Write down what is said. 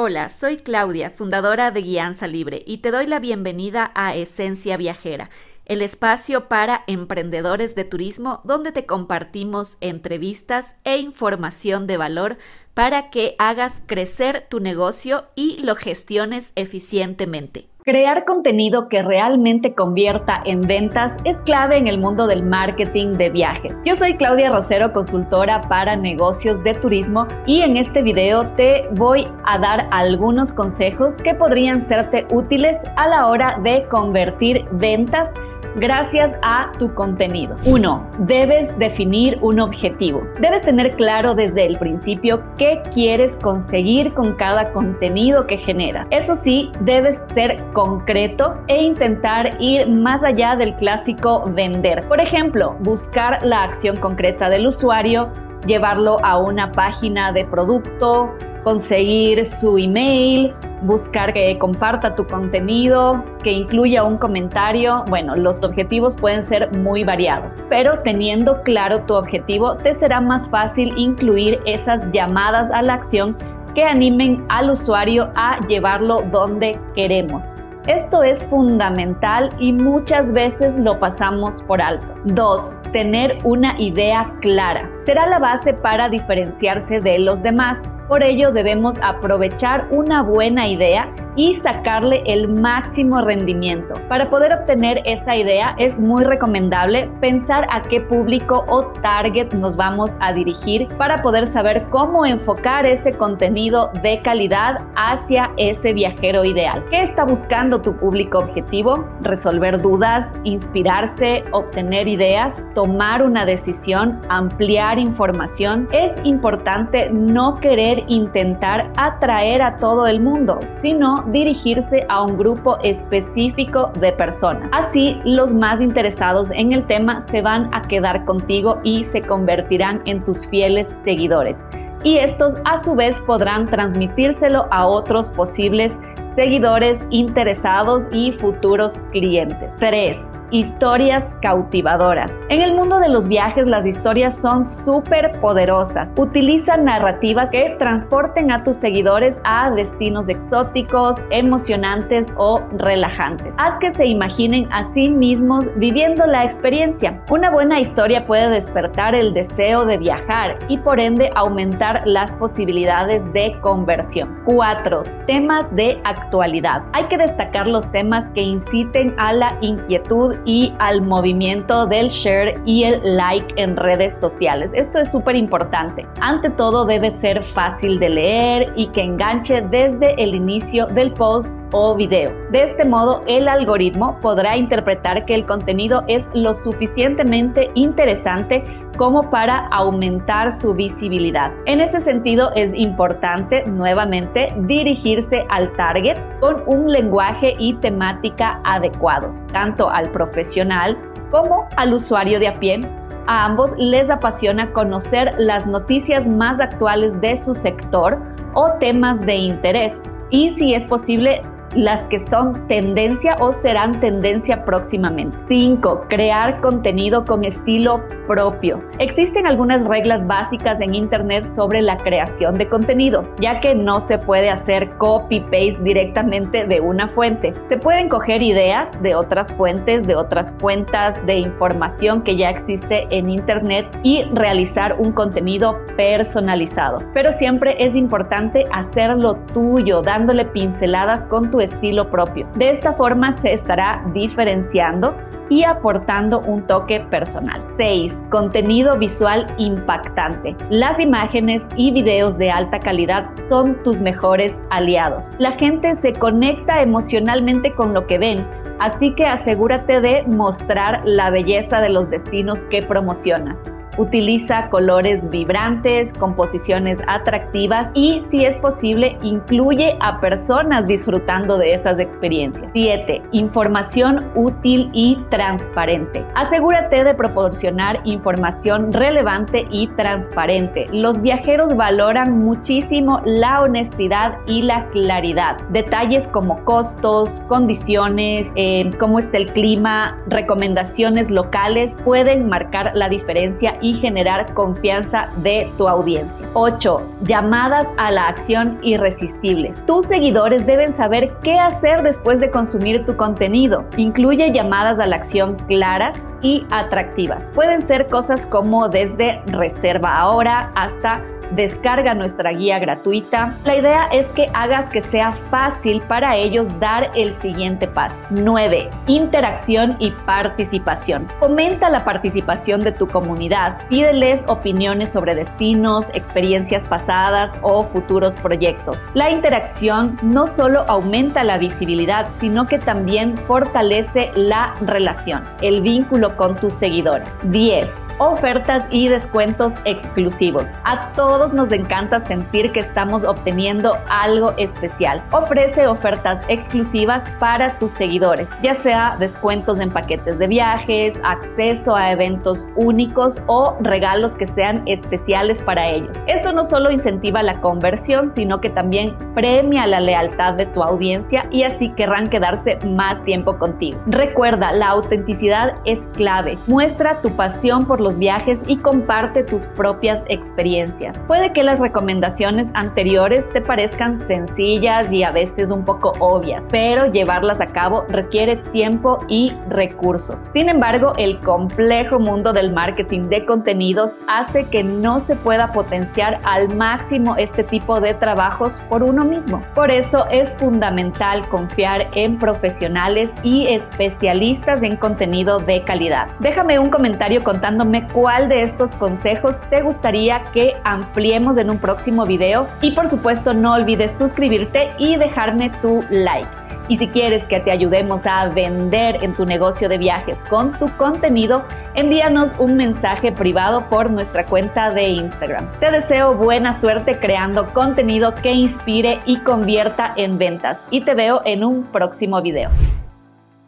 Hola, soy Claudia, fundadora de Guianza Libre, y te doy la bienvenida a Esencia Viajera, el espacio para emprendedores de turismo donde te compartimos entrevistas e información de valor para que hagas crecer tu negocio y lo gestiones eficientemente. Crear contenido que realmente convierta en ventas es clave en el mundo del marketing de viajes. Yo soy Claudia Rosero, consultora para negocios de turismo y en este video te voy a dar algunos consejos que podrían serte útiles a la hora de convertir ventas gracias a tu contenido. 1. Debes definir un objetivo. Debes tener claro desde el principio qué quieres conseguir con cada contenido que generas. Eso sí, debes ser concreto e intentar ir más allá del clásico vender. Por ejemplo, buscar la acción concreta del usuario, llevarlo a una página de producto, conseguir su email, buscar que comparta tu contenido, que incluya un comentario. Bueno, los objetivos pueden ser muy variados, pero teniendo claro tu objetivo te será más fácil incluir esas llamadas a la acción que animen al usuario a llevarlo donde queremos. Esto es fundamental y muchas veces lo pasamos por alto. 2. Tener una idea clara. Será la base para diferenciarse de los demás. Por ello debemos aprovechar una buena idea y sacarle el máximo rendimiento. Para poder obtener esa idea es muy recomendable pensar a qué público o target nos vamos a dirigir para poder saber cómo enfocar ese contenido de calidad hacia ese viajero ideal. ¿Qué está buscando tu público objetivo? Resolver dudas, inspirarse, obtener ideas, tomar una decisión, ampliar información. Es importante no querer intentar atraer a todo el mundo, sino dirigirse a un grupo específico de personas. Así, los más interesados en el tema se van a quedar contigo y se convertirán en tus fieles seguidores. Y estos a su vez podrán transmitírselo a otros posibles seguidores interesados y futuros clientes. 3 historias cautivadoras. En el mundo de los viajes las historias son súper poderosas. Utiliza narrativas que transporten a tus seguidores a destinos exóticos, emocionantes o relajantes. Haz que se imaginen a sí mismos viviendo la experiencia. Una buena historia puede despertar el deseo de viajar y por ende aumentar las posibilidades de conversión. 4. Temas de actualidad. Hay que destacar los temas que inciten a la inquietud y al movimiento del share y el like en redes sociales. Esto es súper importante. Ante todo debe ser fácil de leer y que enganche desde el inicio del post o video. De este modo, el algoritmo podrá interpretar que el contenido es lo suficientemente interesante como para aumentar su visibilidad. En ese sentido, es importante nuevamente dirigirse al target con un lenguaje y temática adecuados, tanto al profesional como al usuario de a pie a ambos les apasiona conocer las noticias más actuales de su sector o temas de interés y si es posible las que son tendencia o serán tendencia próximamente. 5. Crear contenido con estilo propio. Existen algunas reglas básicas en Internet sobre la creación de contenido, ya que no se puede hacer copy-paste directamente de una fuente. Se pueden coger ideas de otras fuentes, de otras cuentas de información que ya existe en Internet y realizar un contenido personalizado. Pero siempre es importante hacerlo tuyo, dándole pinceladas con tu estilo propio. De esta forma se estará diferenciando y aportando un toque personal. 6. Contenido visual impactante. Las imágenes y videos de alta calidad son tus mejores aliados. La gente se conecta emocionalmente con lo que ven, así que asegúrate de mostrar la belleza de los destinos que promocionas. Utiliza colores vibrantes, composiciones atractivas y, si es posible, incluye a personas disfrutando de esas experiencias. 7. Información útil y transparente. Asegúrate de proporcionar información relevante y transparente. Los viajeros valoran muchísimo la honestidad y la claridad. Detalles como costos, condiciones, eh, cómo está el clima, recomendaciones locales pueden marcar la diferencia y y generar confianza de tu audiencia. 8. Llamadas a la acción irresistibles. Tus seguidores deben saber qué hacer después de consumir tu contenido. Incluye llamadas a la acción claras y atractivas. Pueden ser cosas como desde reserva ahora hasta descarga nuestra guía gratuita. La idea es que hagas que sea fácil para ellos dar el siguiente paso. 9. Interacción y participación. Fomenta la participación de tu comunidad. Pídeles opiniones sobre destinos, experiencias pasadas o futuros proyectos. La interacción no solo aumenta la visibilidad, sino que también fortalece la relación, el vínculo con tus seguidores. 10 ofertas y descuentos exclusivos. A todos nos encanta sentir que estamos obteniendo algo especial. Ofrece ofertas exclusivas para tus seguidores, ya sea descuentos en paquetes de viajes, acceso a eventos únicos o regalos que sean especiales para ellos. Esto no solo incentiva la conversión, sino que también premia la lealtad de tu audiencia y así querrán quedarse más tiempo contigo. Recuerda, la autenticidad es clave. Muestra tu pasión por los viajes y comparte tus propias experiencias. Puede que las recomendaciones anteriores te parezcan sencillas y a veces un poco obvias, pero llevarlas a cabo requiere tiempo y recursos. Sin embargo, el complejo mundo del marketing de contenidos hace que no se pueda potenciar al máximo este tipo de trabajos por uno mismo. Por eso es fundamental confiar en profesionales y especialistas en contenido de calidad. Déjame un comentario contándome cuál de estos consejos te gustaría que ampliemos en un próximo video y por supuesto no olvides suscribirte y dejarme tu like. Y si quieres que te ayudemos a vender en tu negocio de viajes con tu contenido, envíanos un mensaje privado por nuestra cuenta de Instagram. Te deseo buena suerte creando contenido que inspire y convierta en ventas. Y te veo en un próximo video.